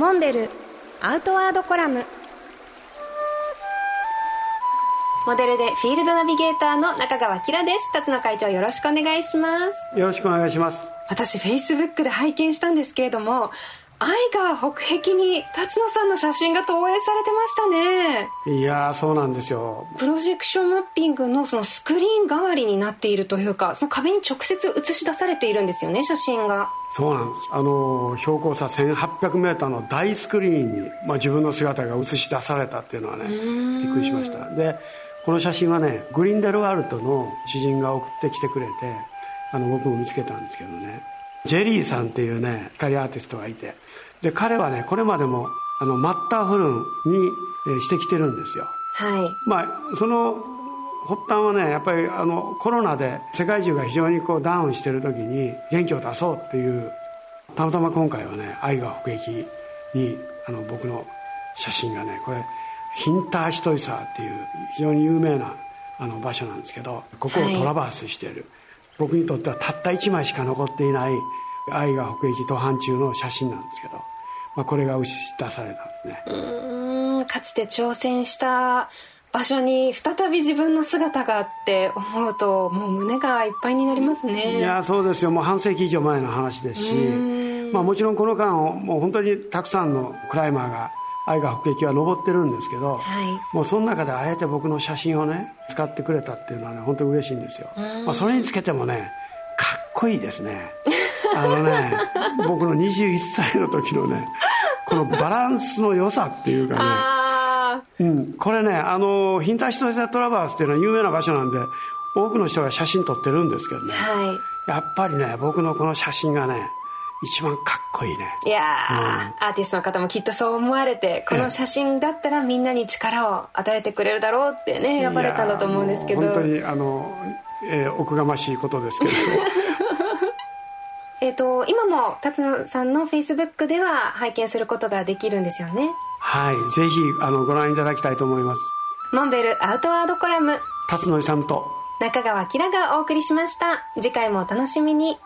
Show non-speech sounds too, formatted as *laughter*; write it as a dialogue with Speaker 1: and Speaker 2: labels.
Speaker 1: モンベルアウトワードコラム。モデルでフィールドナビゲーターの中川きらです。辰野会長よろしくお願いします。
Speaker 2: よろしくお願いします。
Speaker 1: 私フェイスブックで拝見したんですけれども愛が北壁に辰野さんの写真が投影されてました
Speaker 2: ね。いやそうなんですよ。
Speaker 1: プロジェクションマッピングのそのスクリーン代わりになっているというかその壁に直接映し出されているんですよね写真が。
Speaker 2: そうなんです。あの標高差 1800m の大スクリーンに、まあ、自分の姿が映し出されたっていうのはねびっくりしました。でこの写真はねグリンデルワルトの知人が送ってきてくれてあの僕も見つけたんですけどねジェリーさんっていうね光アーティストがいて。で彼はねこれまでもあのマッターフルンに、えー、してきてるんですよ。
Speaker 1: はい。
Speaker 2: まあその発端はねやっぱりあのコロナで世界中が非常にこうダウンしてる時に元気を出そうっていうたまたま今回はね「愛が北駅にあの僕の写真がねこれヒンターシュトイサーっていう非常に有名なあの場所なんですけどここをトラバースしている、はい、僕にとってはたった1枚しか残っていない愛が北駅途半中の写真なんですけど、まあ、これが映し出されたんですね。
Speaker 1: うんかつて挑戦した場所に再び自分の姿があって思うともう胸がいっぱいになりますね。
Speaker 2: いやそうですよ。もう半世紀以上前の話ですし、まあ、もちろんこの間もう本当にたくさんのクライマーが愛が北駅は登ってるんですけど、はい、もうその中であえて僕の写真をね使ってくれたっていうのはね本当に嬉しいんですよ、まあ、それにつけてもねかっこいいですね。あのね *laughs* 僕の21歳の時のねこのバランスの良さっていうかね、うん、これねあのヒンターシトセトラバースっていうのは有名な場所なんで多くの人が写真撮ってるんですけどね、はい、やっぱりね僕のこの写真がね一番かっこいいね。
Speaker 1: いや、うん、アーティストの方もきっとそう思われてこの写真だったらみんなに力を与えてくれるだろうってね選ばれたんだと思うんですけど。
Speaker 2: 本当にあの、えー、おこがましいことですけど。*laughs*
Speaker 1: えっと今も辰野さんのフェイスブックでは拝見することができるんですよね。
Speaker 2: はいぜひあのご覧いただきたいと思います。
Speaker 1: モンベルアウトワードコラム。
Speaker 2: 辰野勇と。
Speaker 1: 中川明がお送りしました。次回もお楽しみに